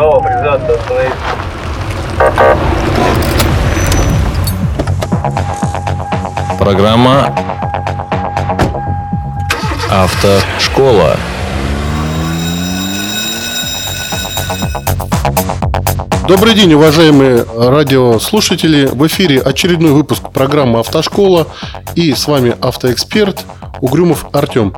Право, признаться, остановиться. Программа «Автошкола». Добрый день, уважаемые радиослушатели. В эфире очередной выпуск программы «Автошкола». И с вами автоэксперт Угрюмов Артем.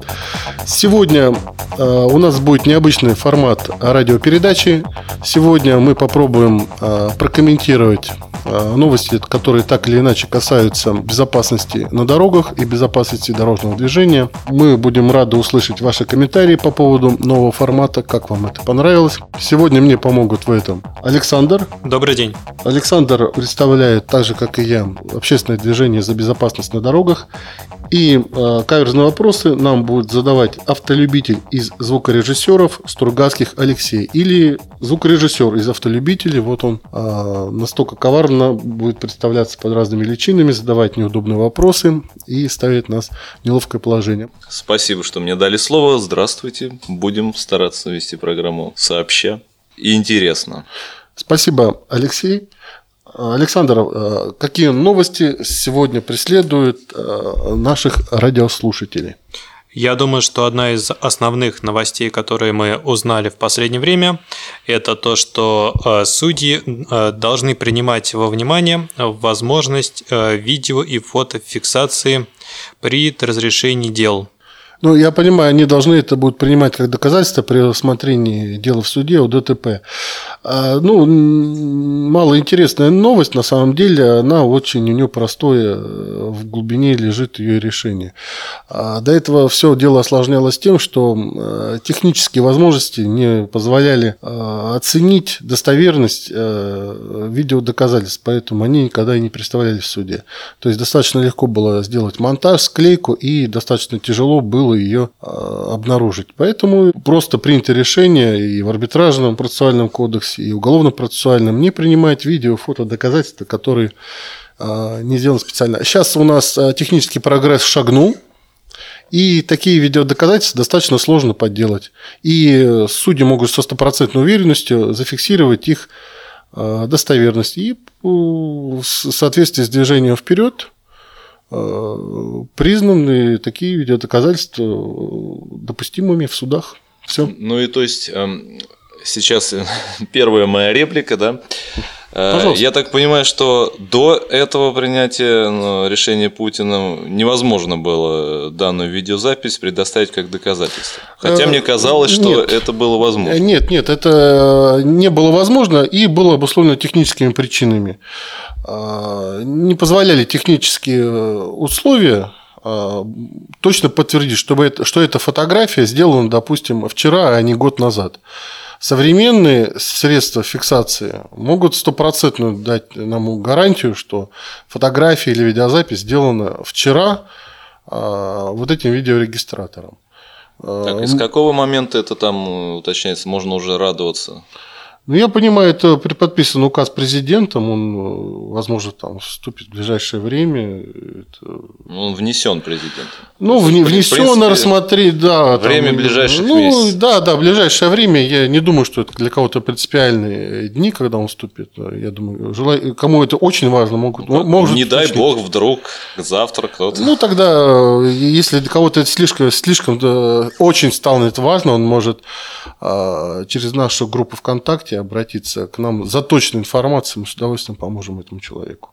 Сегодня э, у нас будет необычный формат радиопередачи. Сегодня мы попробуем э, прокомментировать э, новости, которые так или иначе касаются безопасности на дорогах и безопасности дорожного движения. Мы будем рады услышать ваши комментарии по поводу нового формата, как вам это понравилось. Сегодня мне помогут в этом Александр. Добрый день. Александр представляет, так же как и я, общественное движение за безопасность на дорогах. И э, каверзные вопросы нам будет задавать автолюбитель из звукорежиссеров Стругацких Алексей. Или звукорежиссер из автолюбителей. Вот он э, настолько коварно будет представляться под разными личинами, задавать неудобные вопросы и ставить нас в неловкое положение. Спасибо, что мне дали слово. Здравствуйте. Будем стараться вести программу сообща и интересно. Спасибо, Алексей. Александр, э, какие новости сегодня преследуют э, наших радиослушателей? Я думаю, что одна из основных новостей, которые мы узнали в последнее время, это то, что э, судьи должны принимать во внимание возможность видео и фотофиксации при разрешении дел. Ну, я понимаю, они должны это будут принимать как доказательство при рассмотрении дела в суде о ДТП. А, ну, малоинтересная новость, на самом деле, она очень у нее простое, э, в глубине лежит ее решение. А до этого все дело осложнялось тем, что э, технические возможности не позволяли э, оценить достоверность видеодоказательств, поэтому они никогда и не представлялись в суде. То есть достаточно легко было сделать монтаж, склейку, и достаточно тяжело было ее обнаружить. Поэтому просто принято решение и в арбитражном процессуальном кодексе, и уголовно-процессуальном не принимать видео, фото, доказательства, которые а, не сделаны специально. Сейчас у нас а, технический прогресс шагнул, и такие видеодоказательства достаточно сложно подделать. И судьи могут со стопроцентной уверенностью зафиксировать их достоверность. И в соответствии с движением вперед Э, признаны такие видеодоказательства допустимыми в судах. Все. Ну и то есть эм, сейчас первая моя реплика, да. Э, Пожалуйста. Я так понимаю, что до этого принятия ну, решения Путина невозможно было данную видеозапись предоставить как доказательство. Хотя мне казалось, что нет. это было возможно. Нет, нет, это не было возможно и было обусловлено техническими причинами. Не позволяли технические э, условия точно подтвердить, чтобы это, что эта фотография сделана, допустим, вчера, а не год назад. Современные средства фиксации могут стопроцентно дать нам гарантию, что фотография или видеозапись сделана вчера а, вот этим видеорегистратором. Так, из какого момента это там уточняется? Можно уже радоваться? Ну, я понимаю, это подписан указ президентом, он, э, возможно, там вступит в ближайшее время. Это... Он внесен президентом. Ну, в, внесен, рассмотреть, да. Время там, ближайших ну, месяцев. Да, да, ближайшее время. Я не думаю, что это для кого-то принципиальные дни, когда он вступит. Я думаю, желаю, кому это очень важно, могут. Ну, может не дай бог, вдруг завтра кто-то. Ну, тогда, если для кого-то это слишком, слишком да, очень станет важно, он может а, через нашу группу ВКонтакте можете обратиться к нам за точной информацией, мы с удовольствием поможем этому человеку.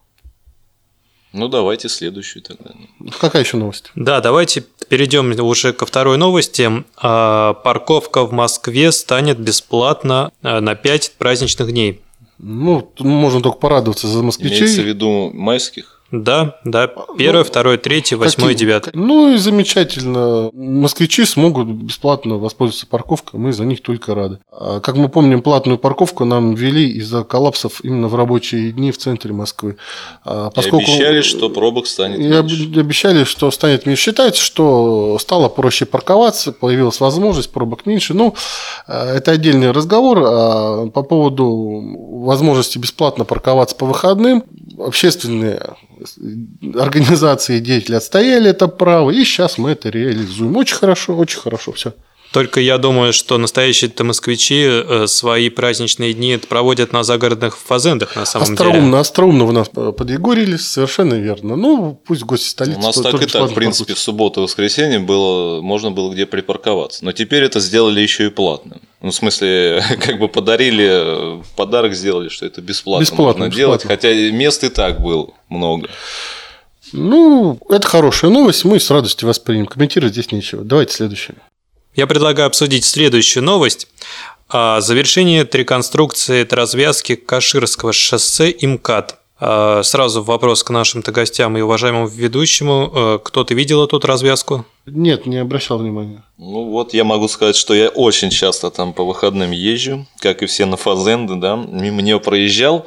Ну, давайте следующую тогда. Какая еще новость? Да, давайте перейдем уже ко второй новости. А, парковка в Москве станет бесплатна а, на 5 праздничных дней. Ну, можно только порадоваться за москвичей. Имеется в виду майских? Да, да. Первое, ну, второе, третье, восьмое, девятое. Ну и замечательно. Москвичи смогут бесплатно воспользоваться парковкой, мы за них только рады. А, как мы помним, платную парковку нам ввели из-за коллапсов именно в рабочие дни в центре Москвы. А, поскольку... И обещали, что пробок станет меньше. И обещали, что станет меньше. Считается, что стало проще парковаться, появилась возможность, пробок меньше. Ну, а, это отдельный разговор. По поводу возможности бесплатно парковаться по выходным, общественные организации и деятели отстояли это право, и сейчас мы это реализуем. Очень хорошо, очень хорошо все. Только я думаю, что настоящие-то москвичи э, свои праздничные дни проводят на загородных фазендах на самом остроумно, деле. Остроумно вы нас подъегорились, совершенно верно. Ну, пусть гости столицы... У нас так и так, в принципе, в субботу и воскресенье было, можно было где припарковаться. Но теперь это сделали еще и платным. Ну, в смысле, как бы подарили, подарок сделали, что это бесплатно, бесплатно можно бесплатно. делать, хотя мест и так было много. Ну, это хорошая новость, мы с радостью воспримем. Комментировать здесь нечего. Давайте следующее. Я предлагаю обсудить следующую новость. О завершении реконструкции развязки Каширского шоссе ИМКАД. А, сразу вопрос к нашим-то гостям и уважаемому ведущему. Э, кто-то видел эту развязку? Нет, не обращал внимания. Ну вот я могу сказать, что я очень часто там по выходным езжу, как и все на Фазенды, да, мимо нее проезжал.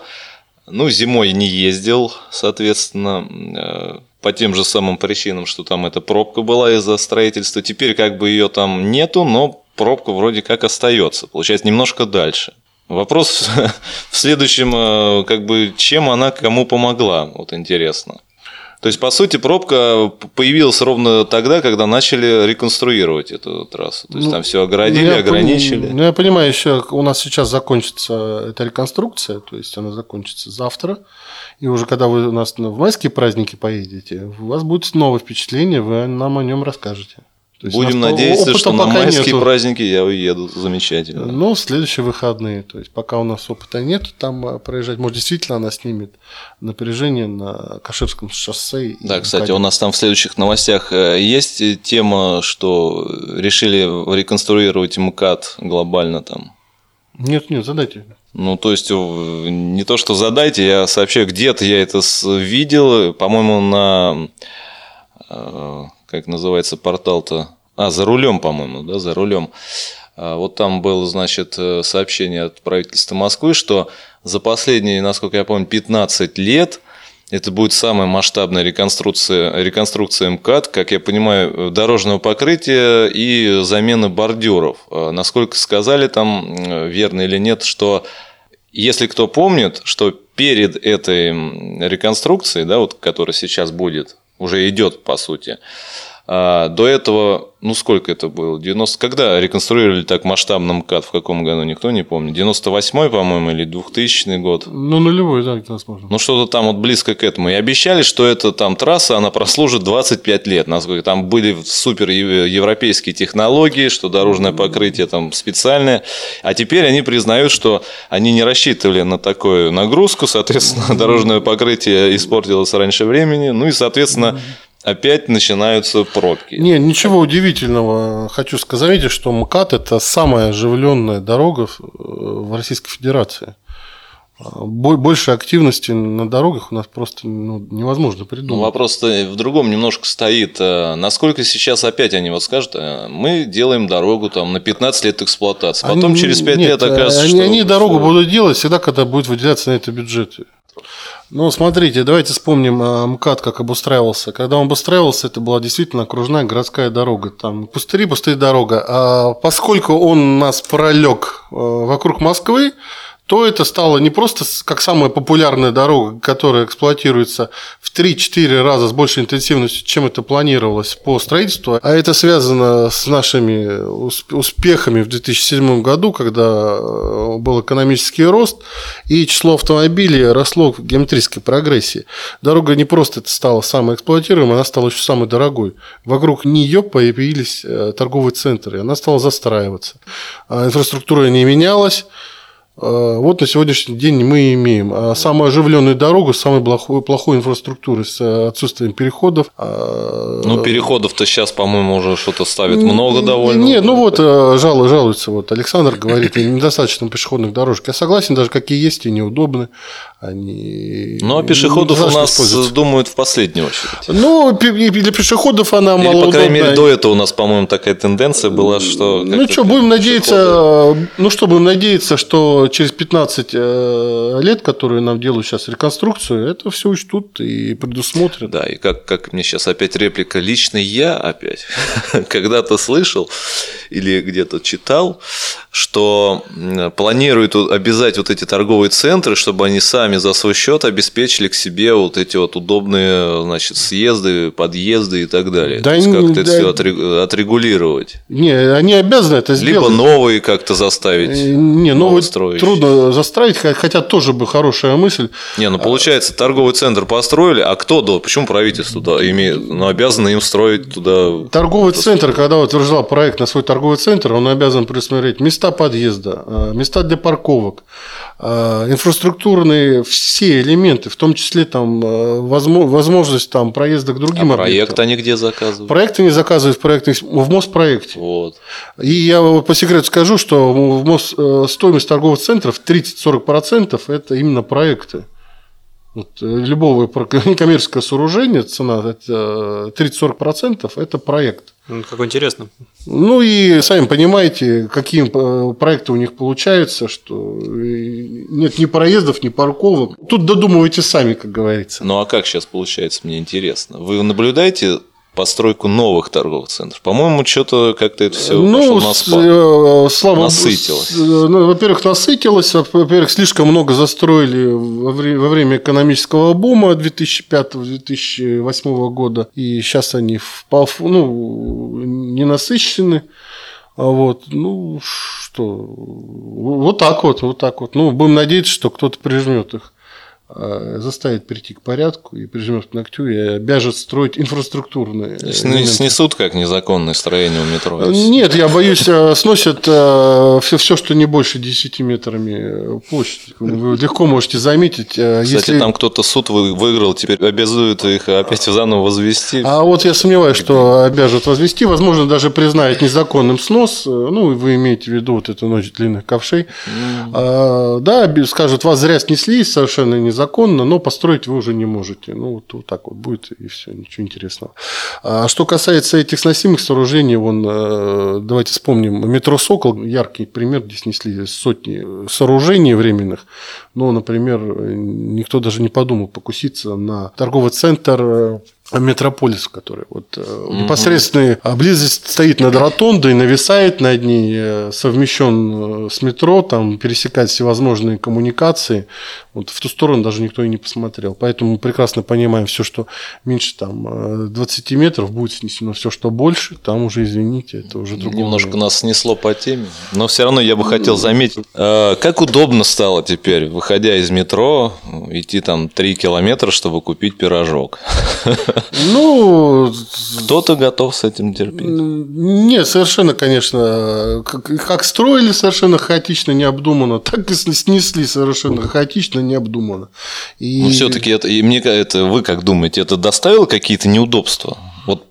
Ну, зимой не ездил, соответственно, э, по тем же самым причинам, что там эта пробка была из-за строительства. Теперь как бы ее там нету, но пробка вроде как остается. Получается, немножко дальше. Вопрос в следующем, э, как бы, чем она кому помогла, вот интересно. То есть, по сути, пробка появилась ровно тогда, когда начали реконструировать эту трассу. То есть, ну, там все оградили, ну, ограничили. Пон... Ну, я понимаю, еще у нас сейчас закончится эта реконструкция, то есть, она закончится завтра. И уже когда вы у нас в майские праздники поедете, у вас будет новое впечатление, вы нам о нем расскажете. Будем надеяться, что на майские нету. праздники я уеду замечательно. Ну, в следующие выходные. То есть, пока у нас опыта нет, там а, проезжать, может, действительно она снимет напряжение на Каширском шоссе. Да, кстати, у нас там в следующих новостях э, есть тема, что решили реконструировать МКАД глобально там. Нет, нет, задайте. Ну, то есть, не то, что задайте, я сообщаю, где-то я это видел, по-моему, на э, как называется портал-то? А, за рулем, по-моему, да, за рулем. А, вот там было, значит, э, сообщение от правительства Москвы, что за последние, насколько я помню, 15 лет это будет самая масштабная реконструкция, реконструкция МКАД, как я понимаю, дорожного покрытия и замена бордюров. А, насколько сказали там, э, верно или нет, что если кто помнит, что перед этой реконструкцией, да, вот, которая сейчас будет, уже идет, по сути. А до этого, ну сколько это было? 90... Когда реконструировали так масштабно МКАД? В каком году? Никто не помнит. 98-й, по-моему, или 2000 год? Ну, нулевой, да, возможно. Ну, что-то там вот близко к этому. И обещали, что эта там трасса, она прослужит 25 лет. Насколько там были супер европейские технологии, что дорожное покрытие там специальное. А теперь они признают, что они не рассчитывали на такую нагрузку, соответственно, дорожное покрытие испортилось раньше времени. Ну и, соответственно, опять начинаются пробки. Не, ничего удивительного. Хочу сказать, что МКАД – это самая оживленная дорога в Российской Федерации. Больше активности на дорогах у нас просто ну, невозможно придумать. Ну, вопрос в другом немножко стоит. А насколько сейчас опять они вот скажут, а мы делаем дорогу там на 15 лет эксплуатации, потом они, через 5 нет, лет оказывается, они, что... Они дорогу будут делать всегда, когда будет выделяться на это бюджет. Ну, смотрите, давайте вспомним а, МКАД, как обустраивался. Когда он обустраивался, это была действительно окружная городская дорога. Там пустыри, пустые дорога. А поскольку он нас пролег а, вокруг Москвы, то это стало не просто как самая популярная дорога, которая эксплуатируется в 3-4 раза с большей интенсивностью, чем это планировалось по строительству, а это связано с нашими успехами в 2007 году, когда э, был экономический рост, и число автомобилей росло в геометрической прогрессии. Дорога не просто стала самой эксплуатируемой, она стала еще самой дорогой. Вокруг нее появились э, торговые центры, она стала застраиваться. А инфраструктура не менялась, вот на сегодняшний день мы имеем а самую оживленную дорогу, самую плохую, плохую инфраструктуру с э, отсутствием переходов. Ну, переходов-то сейчас, по-моему, уже что-то ставят много довольно. Нет, ну вот э, жал, жалуется, вот Александр говорит, недостаточно пешеходных дорожек. Я согласен, даже какие есть, и неудобны. Они ну, а пешеходов у нас думают в последнюю очередь. Ну, для пешеходов она Или, мало по крайней мере, до этого у нас, по-моему, такая тенденция была, что... Ну, что, будем надеяться, ну, что, будем надеяться, что через 15 э, лет, которые нам делают сейчас реконструкцию, это все учтут и предусмотрят. Да, и как, как мне сейчас опять реплика, лично я опять когда-то слышал или где-то читал, что планируют обязать вот эти торговые центры, чтобы они сами за свой счет обеспечили к себе вот эти вот удобные значит, съезды, подъезды и так далее. Да, То есть как-то да, это все отрегулировать. Не, они обязаны это сделать. Либо новые как-то заставить. Э, не, новые строить. трудно заставить, хотя тоже бы хорошая мысль. Не, ну получается, торговый центр построили, а кто до? Почему правительство туда имеет, ну, обязано им строить туда? Торговый центр, когда утверждал проект на свой торговый центр, он обязан присмотреть места подъезда, э, места для парковок, э, инфраструктурные все элементы, в том числе там возможность там проезда к другим а проект они где заказывают? Проект они заказывают в, проекте, в МОС-проекте. Вот. И я по секрету скажу, что в МОС, э, стоимость торговых центров 30-40% это именно проекты. Вот, э, любого некоммерческого сооружения цена это 30-40% это проект. Ну, как интересно. Ну и сами понимаете, какие э, проекты у них получаются, что нет ни проездов, ни парковок. Тут додумывайте сами, как говорится. Ну а как сейчас получается, мне интересно. Вы наблюдаете постройку новых торговых центров. По-моему, что-то как-то это все ну, на спад. Э, слава насытилось. Ну, во-первых, насытилось. Во-первых, слишком много застроили во время экономического бума 2005-2008 года. И сейчас они впав, ну, не насыщены. А вот, ну, что, вот так вот, вот так вот. Ну, будем надеяться, что кто-то прижмет их. Э, заставит прийти к порядку и прижмет к ногтю и обяжет строить инфраструктурные. Снесут как незаконное строение у метро? Нет, я боюсь, э, сносят все, э, все, что не больше 10 метрами площади. Вы легко можете заметить. Кстати, если... там кто-то суд выиграл, теперь обязуют их опять заново возвести. А вот я сомневаюсь, что обяжут возвести. Возможно, даже признают незаконным снос. Ну, вы имеете в виду вот эту ночь длинных ковшей. Mm. да, скажут, вас зря снесли совершенно незаконно законно, но построить вы уже не можете. Ну, вот, вот так вот будет, и все, ничего интересного. А что касается этих сносимых сооружений, вон, э, давайте вспомним, метро «Сокол», яркий пример, где снесли сотни сооружений временных, но, например, никто даже не подумал покуситься на торговый центр Метрополис, который вот угу. непосредственная близость стоит над ротондой, нависает над ней, э, совмещен э, с метро, там пересекает всевозможные коммуникации. Вот в ту сторону даже никто и не посмотрел. Поэтому мы прекрасно понимаем, все, что меньше там 20 метров, будет снесено все, что больше, там уже, извините, это уже другое. Немножко нас снесло по теме, но все равно я бы хотел заметить, как удобно стало теперь, выходя из метро, идти там 3 километра, чтобы купить пирожок. Ну, кто-то готов с этим терпеть. Нет, совершенно, конечно, как, как строили совершенно хаотично, необдуманно, так и снесли совершенно хаотично, необдуманно. И... Ну, все-таки это, и мне это вы как думаете, это доставило какие-то неудобства? Вот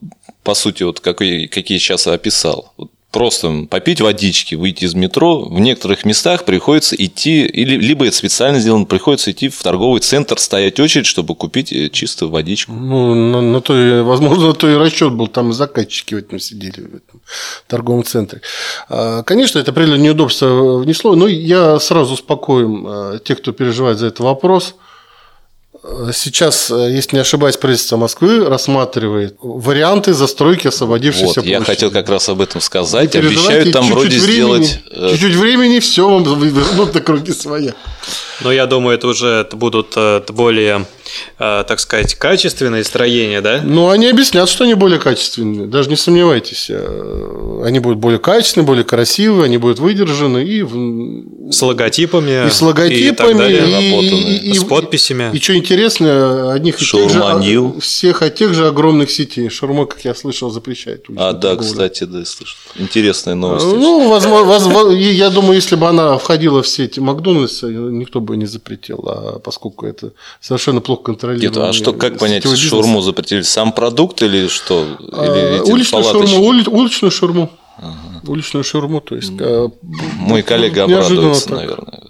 по сути, вот какие, какие сейчас описал. Вот просто попить водички, выйти из метро, в некоторых местах приходится идти, или, либо это специально сделано, приходится идти в торговый центр, стоять очередь, чтобы купить э, чистую водичку. Ну, на, на то, возможно, на то и расчет был, там и заказчики в этом сидели, в этом торговом центре. А, конечно, это определенное неудобство внесло, но я сразу успокоим э, тех, кто переживает за этот вопрос – Сейчас, э, если не ошибаюсь, правительство Москвы рассматривает варианты застройки освободившейся вот, площади. Я хотел как раз об этом сказать. Обещают там чуть -чуть вроде времени, сделать... Э, чуть-чуть времени, все вам вернут на круги своя. Но я думаю, это уже будут э, более Э, так сказать, качественные строения, да? Ну, они объяснят, что они более качественные, даже не сомневайтесь. Э, они будут более качественные, более красивые, они будут выдержаны и... С логотипами. И с логотипами, и, и, и, и, с подписями. И, и что интересно, одних и тех же, всех от тех же огромных сетей. Шаурма, как я слышал, запрещает. А, да, кстати, да, слышал. Интересная новость. Ну, возможно, я думаю, если бы она входила в сеть Макдональдса, никто бы не запретил, а поскольку это совершенно плохо контролируемый. а что, как понять, бизнес. шаурму запретили? Сам продукт или что? Или а, уличную, шаурму, ули, уличную шаурму. Ага. Уличную шаурму, то есть... Мой коллега обрадуется, наверное,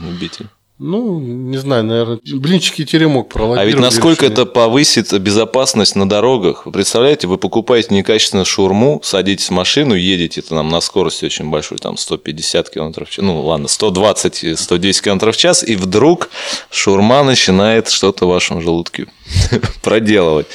любитель. Ну, не знаю, наверное, блинчики теремок пролоббировали. А ведь насколько это повысит безопасность на дорогах? Вы представляете, вы покупаете некачественную шурму, садитесь в машину, едете там на скорости очень большой, там 150 км в час, ну ладно, 120-110 км в час, и вдруг шурма начинает что-то в вашем желудке проделывать.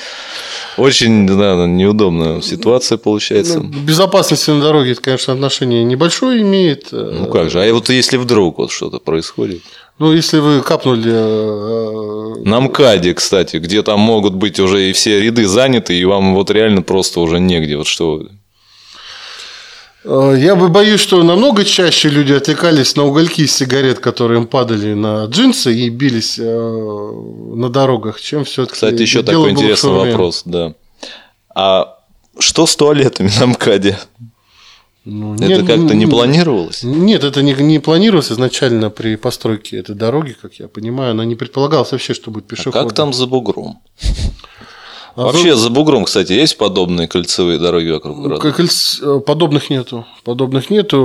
Очень да, неудобная ситуация получается. Ну, безопасности на дороге, это, конечно, отношение небольшое имеет. Ну как же, а вот если вдруг вот что-то происходит? Ну, если вы капнули... Э, На МКАДе, кстати, где там могут быть уже и все ряды заняты, и вам вот реально просто уже негде. Вот что э, я бы боюсь, что намного чаще люди отвлекались на угольки из сигарет, которые им падали на джинсы и бились э, на дорогах, чем все-таки. Кстати, еще такой интересный вопрос, да. А что с туалетами на МКАДе? Ну, это нет, как-то не планировалось? Нет, это не, не планировалось изначально при постройке этой дороги, как я понимаю. Она не предполагалась вообще, что будет пешеход. А как там за бугром? А Вообще за бугром, кстати, есть подобные кольцевые дороги вокруг города? Кольц... Подобных нету. Подобных нету.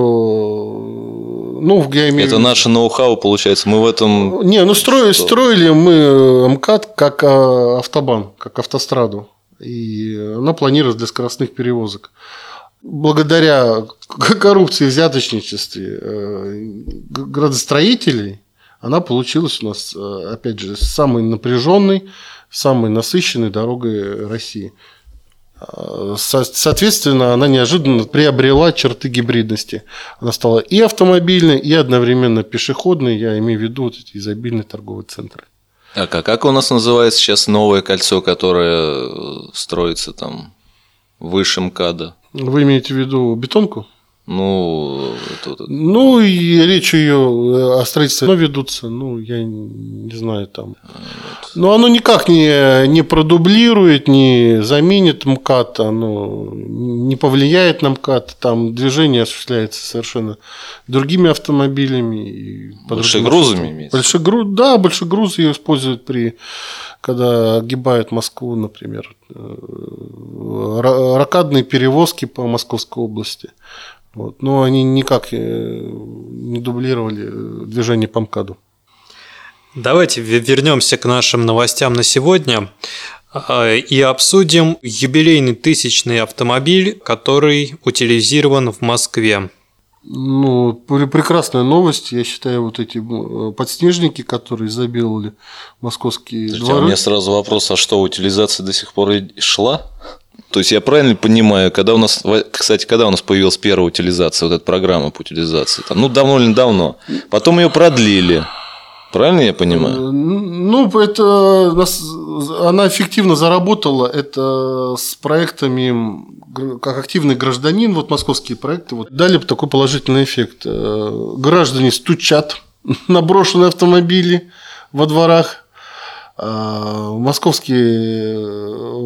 Ну, я имею... Это наше ноу-хау, получается. Мы в этом... Не, ну строили, строили мы МКАД как а, автобан, как автостраду. И она планировалась для скоростных перевозок благодаря коррупции и взяточничестве э, градостроителей, она получилась у нас, э, опять же, самой напряженной, самой насыщенной дорогой России. А, соответственно, она неожиданно приобрела черты гибридности. Она стала и автомобильной, и одновременно пешеходной. Я имею в виду вот эти изобильные торговые центры. А как у нас называется сейчас новое кольцо, которое строится там выше МКАДа? Вы имеете в виду бетонку? Ну, это, ну и речь ее э, о строительстве но ведутся, ну, я не знаю там. Вот. Но оно никак не, не продублирует, не заменит МКАД, оно не повлияет на МКАД, там движение осуществляется совершенно другими автомобилями. Большегрузами имеется? Большегруз, да, большегрузы ее используют при когда огибают Москву, например, э, ракадные перевозки по Московской области. Вот. Но они никак э, не дублировали движение по МКАДу. Давайте вернемся к нашим новостям на сегодня а, и обсудим юбилейный тысячный автомобиль, который утилизирован в Москве. Ну, прекрасная новость. Я считаю, вот эти э, подснежники, которые забиловали московские Слушайте, дворы. А у меня сразу вопрос, а что, утилизация до сих пор шла? То есть я правильно понимаю, когда у нас, кстати, когда у нас появилась первая утилизация, вот эта программа по утилизации, там, ну или давно, потом ее продлили, Правильно я понимаю? Э, ну, это она эффективно заработала. Это с проектами как активный гражданин, вот московские проекты вот, дали такой положительный эффект. Э, граждане стучат на брошенные автомобили во дворах. А московские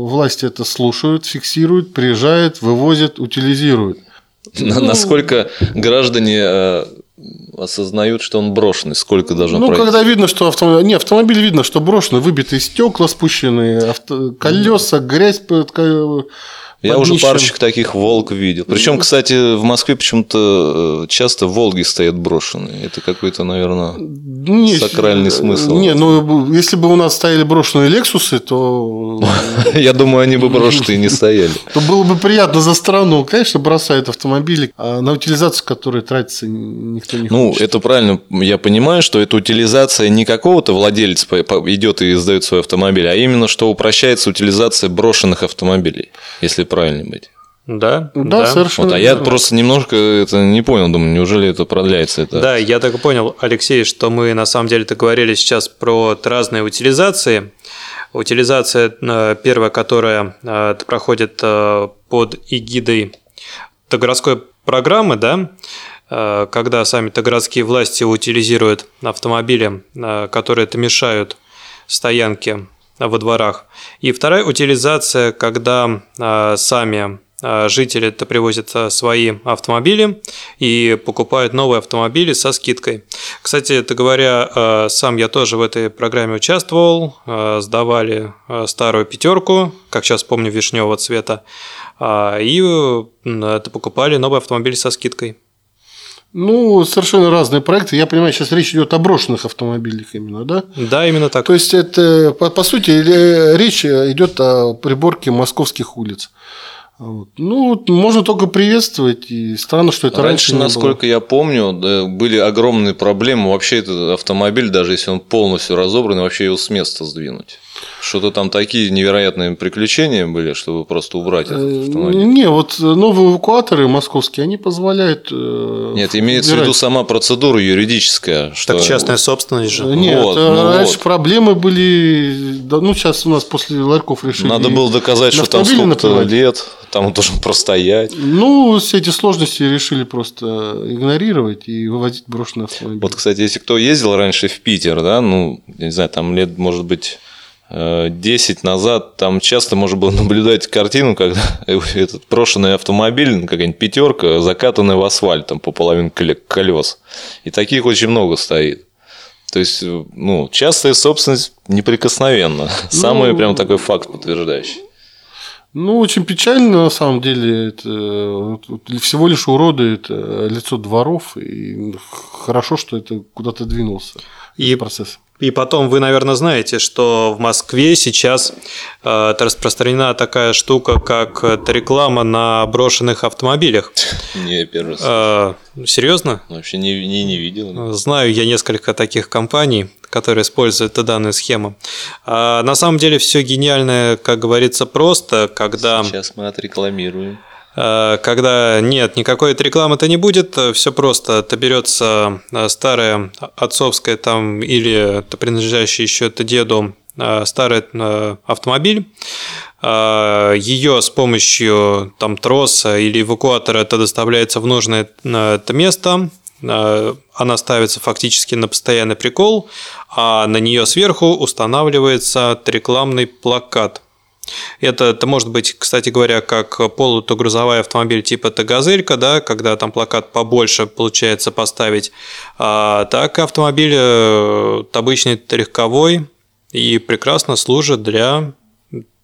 власти это слушают, фиксируют, приезжают, вывозят, утилизируют. Ну, Насколько граждане э, осознают, что он брошенный, сколько должно Ну, пройти? когда видно, что автомобиль... Не, автомобиль видно, что брошенный, выбитые стекла спущенные, авто... колеса, грязь я уже парочек таких волк видел. Причем, кстати, в Москве почему-то э, часто Волги стоят брошенные. Это какой-то, наверное, не, сакральный смысл. Не, ну если бы у нас стояли брошенные Лексусы, то... Я думаю, они бы брошенные не стояли. То было бы приятно за страну. Конечно, бросают автомобили, а на утилизацию которой тратится никто не ну, хочет. Ну, это правильно. Я понимаю, что это утилизация не какого-то владельца идет и сдает свой автомобиль, а именно, что упрощается утилизация брошенных автомобилей, если правильно быть. Да, да, да. совершенно. Вот, а я просто немножко это не понял, думаю, неужели это продляется? Это... Да, я так и понял, Алексей, что мы на самом деле-то говорили сейчас про разные утилизации. Утилизация э, первая, которая э, проходит э, под эгидой городской программы, да, когда сами городские власти утилизируют автомобили, которые это мешают стоянке во дворах. И вторая утилизация, когда э, сами э, жители это привозят э, свои автомобили и покупают новые автомобили со скидкой. Кстати, это говоря, сам я тоже в этой программе участвовал, сдавали старую пятерку, как сейчас помню, вишневого цвета, и это покупали новый автомобиль со скидкой. Ну, совершенно разные проекты. Я понимаю, сейчас речь идет о брошенных автомобилях именно, да? Да, именно так. То есть, это, по, по сути, речь идет о приборке московских улиц. Вот. Ну, можно только приветствовать, и странно, что это раньше, раньше насколько было. я помню, были огромные проблемы. Вообще этот автомобиль, даже если он полностью разобран, вообще его с места сдвинуть. Что-то там такие невероятные приключения были, чтобы просто убрать этот э, автомобиль. Не, вот новые эвакуаторы московские, они позволяют... Э, Нет, имеется убирать. в виду сама процедура юридическая. Что... Так частная собственность же. Нет, вот, ну раньше вот. проблемы были... Ну, сейчас у нас после ларьков решили... Надо было доказать, что там сколько-то лет, там он должен простоять. Ну, все эти сложности решили просто игнорировать и вывозить брошенные автомобили. Вот, кстати, если кто ездил раньше в Питер, да, ну, не знаю, там лет, может быть 10 назад там часто можно было наблюдать картину, когда этот брошенный автомобиль, ну, какая-нибудь пятерка, закатанная в асфальт там по половине колес. И таких очень много стоит. То есть, ну, частая собственность неприкосновенна. Самый ну, прям такой факт подтверждающий. Ну, очень печально, на самом деле. Это всего лишь уродует лицо дворов. И хорошо, что это куда-то двинулся. И процесс. И потом вы, наверное, знаете, что в Москве сейчас э, распространена такая штука, как реклама на брошенных автомобилях. Не, первый раз. Э, серьезно? Вообще не, не, не видел. Знаю я несколько таких компаний, которые используют данную схему. А на самом деле все гениальное, как говорится, просто, когда... Сейчас мы отрекламируем. Э, когда нет, никакой рекламы-то не будет, все просто. Это берется э, старая отцовская там или принадлежащая еще это деду э, старый автомобиль, ее с помощью там троса или эвакуатора это доставляется в нужное это место, она ставится фактически на постоянный прикол, а на нее сверху устанавливается рекламный плакат – это, это может быть, кстати говоря, как полутогрузовой автомобиль типа Тагазелька, да, когда там плакат побольше получается поставить, а, так автомобиль э, обычный легковой и прекрасно служит для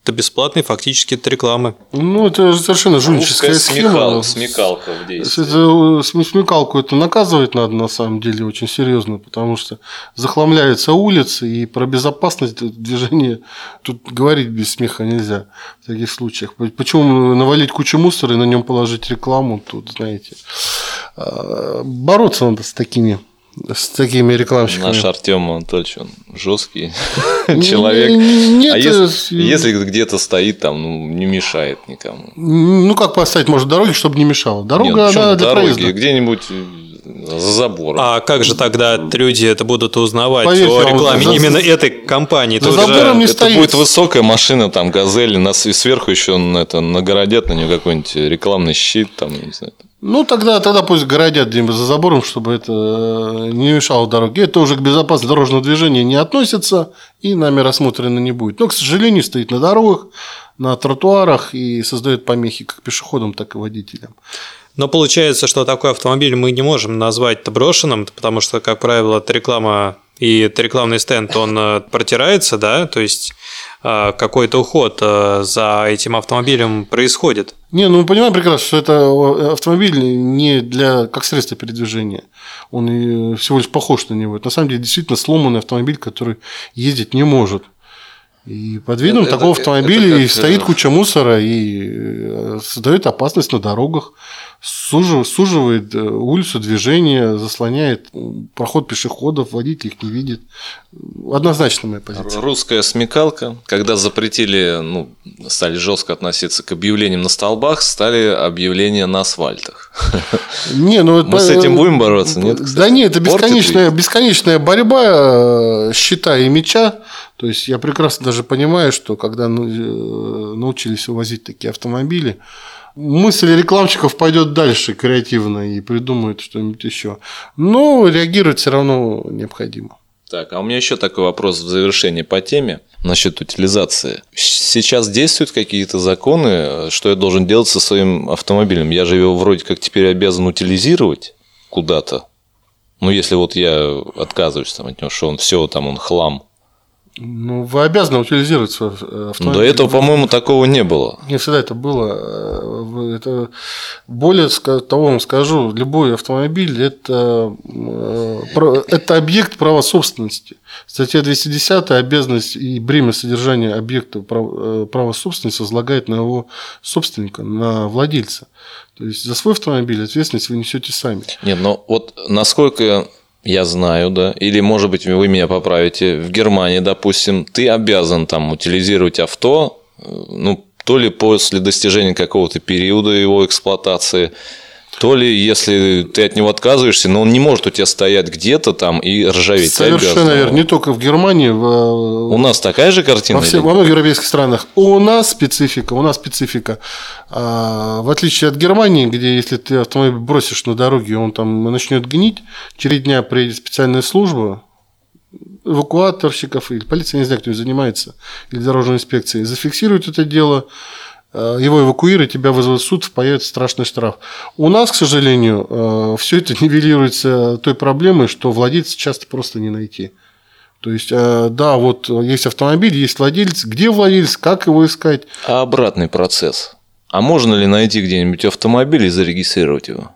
это бесплатные фактически это рекламы. Ну, это совершенно жульническая схема. Смекалка в действии. Это, смекалку это наказывать надо на самом деле очень серьезно, потому что захламляются улицы, и про безопасность движения тут говорить без смеха нельзя в таких случаях. Почему навалить кучу мусора и на нем положить рекламу, тут, знаете, а, бороться надо с такими с такими рекламщиками. Наш Артем Анатольевич, он жесткий человек. Нет, а если, если где-то стоит там, ну, не мешает никому. Ну, как поставить, может, дороги, чтобы не мешало? Дорога, Нет, она для дороги, проезда. где-нибудь за забором. А как же тогда люди это будут узнавать Поверьте, о рекламе именно этой компании? За забором не это стоит. будет высокая машина, там, газель, нас и сверху еще на это нагородят на нее какой-нибудь рекламный щит, там, не знаю. Ну, тогда, тогда пусть городят где-нибудь за забором, чтобы это э, не мешало дороге. Это уже к безопасности дорожного движения не относится и нами рассмотрено не будет. Но, к сожалению, стоит на дорогах, на тротуарах и создает помехи как пешеходам, так и водителям. Но получается, что такой автомобиль мы не можем назвать брошенным, потому что, как правило, это реклама и это рекламный стенд, он э, протирается, да, то есть э, какой-то уход э, за этим автомобилем происходит. Не, ну мы понимаем прекрасно, что это автомобиль не для как средство передвижения. Он всего лишь похож на него. Это на самом деле действительно сломанный автомобиль, который ездить не может. И под видом это, такого автомобиля это как... стоит куча мусора и создает опасность на дорогах суживает э, улицу движения, заслоняет проход пешеходов, водитель их не видит. Однозначно моя позиция. Русская смекалка, когда запретили, ну, стали жестко относиться к объявлениям на столбах, стали объявления на асфальтах. Не, ну, Мы с этим будем бороться, нет? Кстати? Да нет, это бесконечная, бесконечная борьба щита э, и меча. То есть я прекрасно даже понимаю, что когда ну, э, научились увозить такие автомобили, мысль рекламщиков пойдет дальше креативно и придумает что-нибудь еще. Но реагировать все равно необходимо. Так, а у меня еще такой вопрос в завершении по теме насчет утилизации. Сейчас действуют какие-то законы, что я должен делать со своим автомобилем? Я же его вроде как теперь обязан утилизировать куда-то. Ну, если вот я отказываюсь там, от него, что он все там, он хлам. Ну, вы обязаны утилизировать свой э, автомобиль. До этого, по-моему, такого не было. Не всегда это было. Э, это более того вам скажу, любой автомобиль это, э, это объект права собственности. Статья 210 обязанность и бремя содержания объекта права собственности возлагает на его собственника, на владельца. То есть за свой автомобиль ответственность вы несете сами. Нет, но вот насколько я знаю, да, или, может быть, вы меня поправите, в Германии, допустим, ты обязан там утилизировать авто, э, ну, то ли после достижения какого-то периода его эксплуатации, то ли если ты от него отказываешься, но он не может у тебя стоять где-то там и ржаветь. Совершенно верно. Не только в Германии. В... У нас такая же картина? Во, все, во многих европейских странах. У нас специфика. У нас специфика. А, в отличие от Германии, где если ты автомобиль бросишь на дороге, он там начнет гнить, через дня приедет специальная служба, эвакуаторщиков или полиция, не знаю, кто занимается, или дорожной инспекции, зафиксирует это дело, Э, его эвакуируют, тебя вызовут в суд, появится страшный штраф. У нас, к сожалению, э, все это нивелируется той проблемой, что владельца часто просто не найти. То есть, э, да, вот есть автомобиль, есть владелец. Где владелец, как его искать? А обратный процесс? А можно ли найти где-нибудь автомобиль и зарегистрировать его?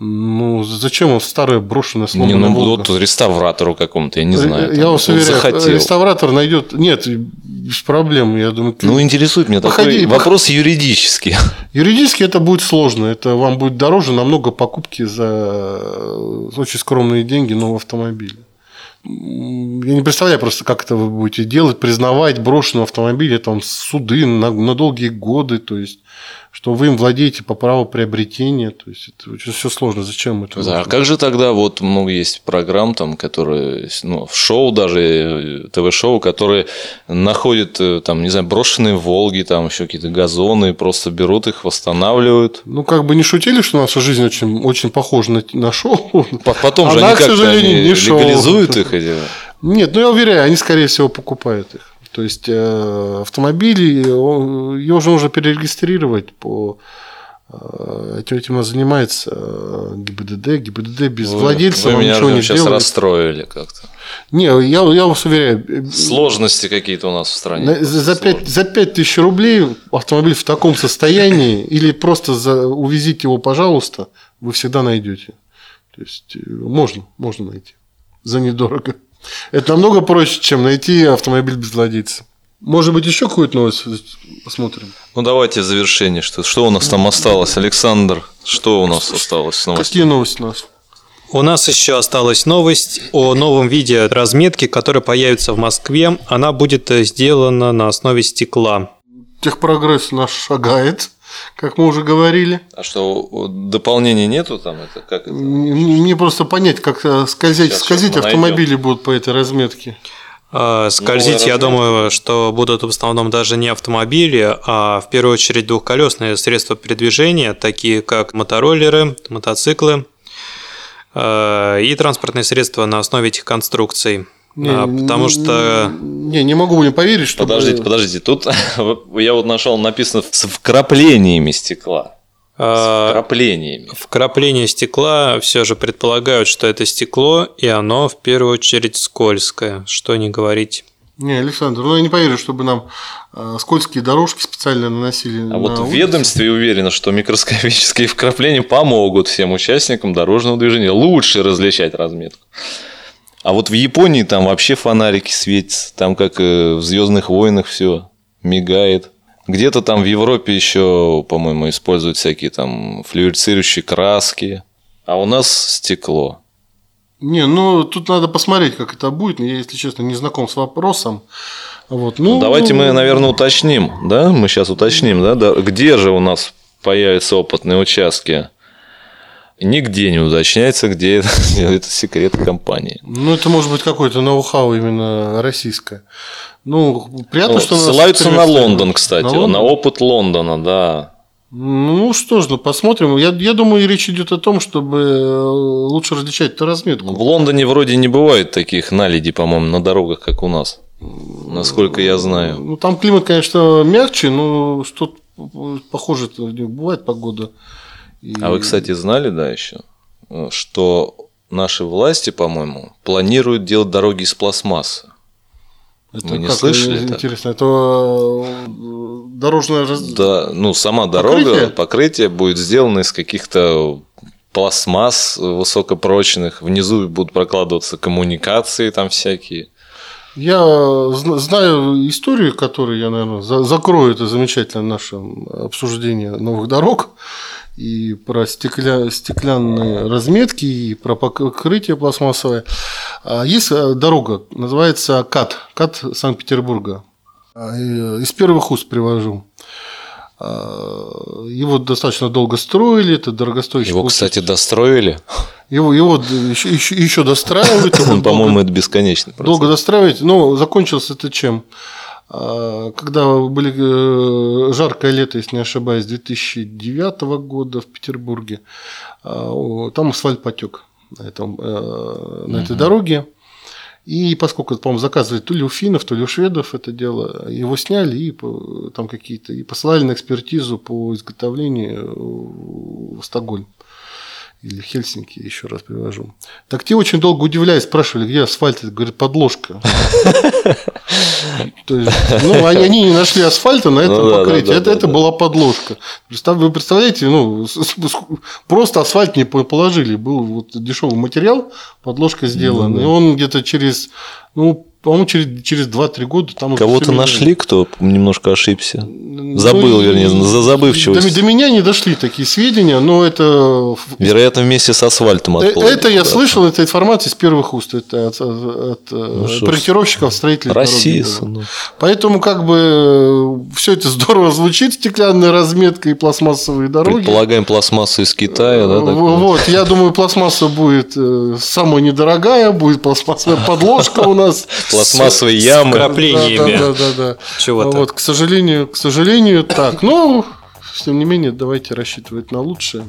Ну, зачем он старое брошенное сломанное Не, ну, вот реставратору какому-то, я не знаю. Я вас уверяю, захотел. реставратор найдет... Нет, без проблем, я думаю. Ну, интересует меня Походи, такой вопрос юридический. Юридически это будет сложно. Это вам будет дороже намного покупки за очень скромные деньги нового автомобиля. Я не представляю просто, как это вы будете делать, признавать брошенный автомобиль, там суды на, на долгие годы, то есть что вы им владеете по праву приобретения. То есть это очень все сложно. Зачем это? Да, а как же тогда вот много есть программ, там, которые, ну, в шоу даже, э, ТВ-шоу, которые находят, э, там, не знаю, брошенные Волги, там еще какие-то газоны, просто берут их, восстанавливают. Ну, как бы не шутили, что наша жизнь очень, очень похожа на, на шоу. Потом же Она, они как-то не легализуют шоу. их эти. Нет, ну я уверяю, они, скорее всего, покупают их. То есть э, автомобили, его же нужно перерегистрировать по э, этим, этим занимается э, ГИБДД. ГИБДД без вы, владельца вы меня ничего не сейчас делает. расстроили как-то. Не, я, я вас уверяю. Сложности какие-то у нас в стране. За 5, за 5 тысяч рублей автомобиль в таком состоянии, или просто за, увезите его, пожалуйста, вы всегда найдете. То есть можно, можно найти. За недорого. Это намного проще, чем найти автомобиль без владельца. Может быть, еще какую-то новость посмотрим? Ну, давайте завершение. Что, что у нас там осталось? Александр, что у нас осталось? Новости? Какие новости у нас? У нас еще осталась новость о новом виде разметки, которая появится в Москве. Она будет сделана на основе стекла. Техпрогресс наш шагает как мы уже говорили. А что, дополнений нету там? Это как это? Мне просто понять, как э, скользить, сейчас, скользить сейчас автомобили найдем. будут по этой разметке. А, скользить, я думаю, что будут в основном даже не автомобили, а в первую очередь двухколесные средства передвижения, такие как мотороллеры, мотоциклы э, и транспортные средства на основе этих конструкций. Не, а, потому что... Не, не могу не поверить, что... Подождите, подождите. Тут я вот нашел написано с вкраплениями стекла. С а, вкраплениями. Вкрапление стекла все же предполагают, что это стекло, и оно в первую очередь скользкое, что не говорить. Не, Александр, ну я не поверю, чтобы нам э, скользкие дорожки специально наносили. А на вот в ведомстве уверено, что микроскопические вкрапления помогут всем участникам дорожного движения лучше различать разметку. А вот в Японии там вообще фонарики светятся, там как э, в Звездных войнах все мигает. Где-то там в Европе еще, по-моему, используют всякие там флюорицирующие краски, а у нас стекло. Не, ну тут надо посмотреть, как это будет. Я, если честно, не знаком с вопросом. Вот, ну, ну, давайте мы, наверное, уточним, да? Мы сейчас уточним, да? Где же у нас появятся опытные участки? Нигде не уточняется, где это, секрет компании. Ну, это может быть какой-то ноу-хау именно российское. Ну, приятно, ну, что Ссылаются на Лондон, кстати, на, Лондон? на опыт Лондона, да. Ну что ж, ну посмотрим. Я, я думаю, речь идет о том, чтобы э, лучше различать эту разметку. В Лондоне вроде не бывает таких наледей, по-моему, на дорогах, как у нас. Насколько я знаю. Ну, там климат, конечно, мягче, но что похоже бывает погода. И... А вы, кстати, знали, да, еще, что наши власти, по-моему, планируют делать дороги из пластмассы? Это Вы не слышали? Интересно, это э, дорожная Да, ну сама дорога, покрытие, покрытие будет сделано из каких-то пластмасс высокопрочных, внизу будут прокладываться коммуникации там всякие. Я знаю историю, которую я, наверное, закрою это замечательное наше обсуждение новых дорог и про стекля... стеклянные разметки, и про покрытие пластмассовое. А есть э, дорога, называется КАТ, КАТ Санкт-Петербурга. А, э, из первых уст привожу. А, его достаточно долго строили, это дорогостоящий. Его, кстати, достроили. Его, его еще, еще, еще достраивают. По-моему, это бесконечно. Долго достраивать, но закончился это чем? А, когда были э, жаркое лето, если не ошибаюсь, 2009 года в Петербурге, а, там асфальт потек на, этом, э, на этой дороге. И поскольку, по-моему, заказывали то ли у финнов, то ли у шведов это дело, его сняли и там какие-то и посылали на экспертизу по изготовлению в Стокгольм или Хельсинки, еще раз привожу. Так те очень долго удивляясь, спрашивали, где асфальт, говорит, подложка. ну, они, не нашли асфальта на этом ну покрытии, это, это была подложка. Вы представляете, ну, просто асфальт не положили, был вот дешевый материал, подложка сделана, ну и он где-то через ну, по-моему, через, через 2-3 года там Кого-то нашли, кто немножко ошибся. Ну, Забыл, ну, вернее, за забывчивость. До, до меня не дошли такие сведения, но это... Вероятно, вместе с асфальтом э, отплыли. Это я слышал, это информация из первых уст. Это от, от ну, проектировщиков, строителей Россия. Ну. Поэтому, как бы, все это здорово звучит, стеклянная разметка и пластмассовые дороги. Предполагаем, пластмасса из Китая, да? Вот, я думаю, пластмасса будет э, самая недорогая, будет пластмассовая подложка у нас пластмассовые ямы. С вкраплениями. Да, да, да, да. Чего-то. Вот, к сожалению, к сожалению, так. Но, тем не менее, давайте рассчитывать на лучшее.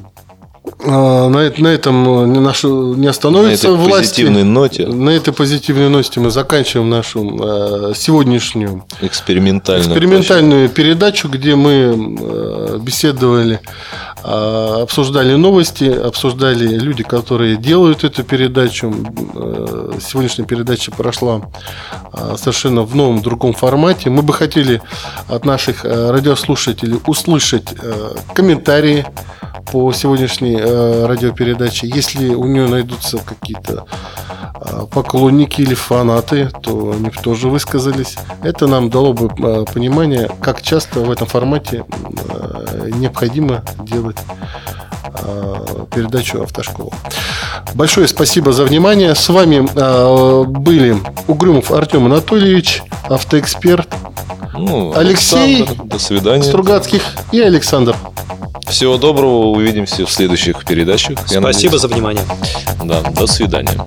А, на, на этом нашу не остановится на этой власти. позитивной ноте. На этой позитивной ноте мы заканчиваем нашу а, сегодняшнюю экспериментальную, экспериментальную передачу, где мы а, беседовали а, обсуждали новости, обсуждали люди, которые делают эту передачу. Э, сегодняшняя передача прошла а, совершенно в новом, другом формате. Мы бы хотели от наших э, радиослушателей услышать э, комментарии по сегодняшней радиопередаче. Если у нее найдутся какие-то поклонники или фанаты, то они тоже высказались. Это нам дало бы понимание, как часто в этом формате необходимо делать передачу «Автошкола». Большое спасибо за внимание. С вами были Угрюмов Артем Анатольевич, автоэксперт, ну, Алексей Александр, до свидания. Стругацких и Александр. Всего доброго, увидимся в следующих передачах. Спасибо за внимание. Да, до свидания.